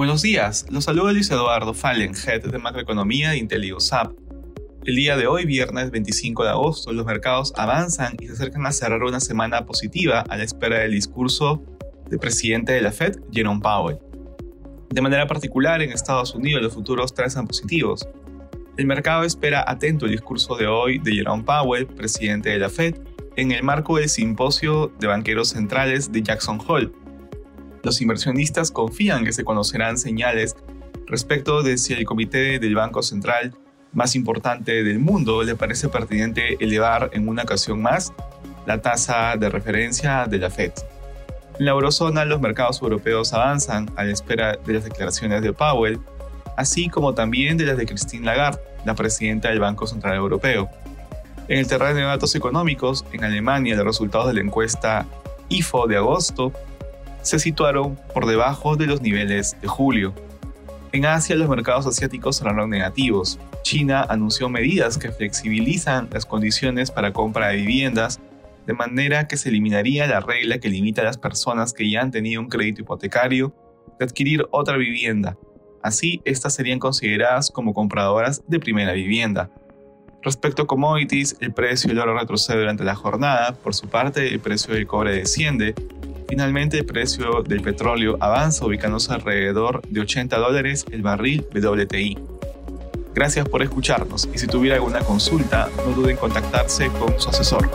Buenos días, los saluda Luis Eduardo Fallen, Head de Macroeconomía de IntelioSAP. El día de hoy, viernes 25 de agosto, los mercados avanzan y se acercan a cerrar una semana positiva a la espera del discurso del presidente de la Fed, Jerome Powell. De manera particular, en Estados Unidos los futuros trazan positivos. El mercado espera atento el discurso de hoy de Jerome Powell, presidente de la Fed, en el marco del simposio de banqueros centrales de Jackson Hole, los inversionistas confían que se conocerán señales respecto de si el comité del Banco Central más importante del mundo le parece pertinente elevar en una ocasión más la tasa de referencia de la Fed. En la eurozona, los mercados europeos avanzan a la espera de las declaraciones de Powell, así como también de las de Christine Lagarde, la presidenta del Banco Central Europeo. En el terreno de datos económicos, en Alemania, los resultados de la encuesta IFO de agosto se situaron por debajo de los niveles de julio. En Asia los mercados asiáticos cerraron negativos. China anunció medidas que flexibilizan las condiciones para compra de viviendas de manera que se eliminaría la regla que limita a las personas que ya han tenido un crédito hipotecario de adquirir otra vivienda. Así, estas serían consideradas como compradoras de primera vivienda. Respecto a commodities, el precio del oro retrocede durante la jornada, por su parte el precio del cobre desciende, Finalmente, el precio del petróleo avanza ubicándose alrededor de 80 dólares el barril WTI. Gracias por escucharnos y si tuviera alguna consulta, no duden en contactarse con su asesor.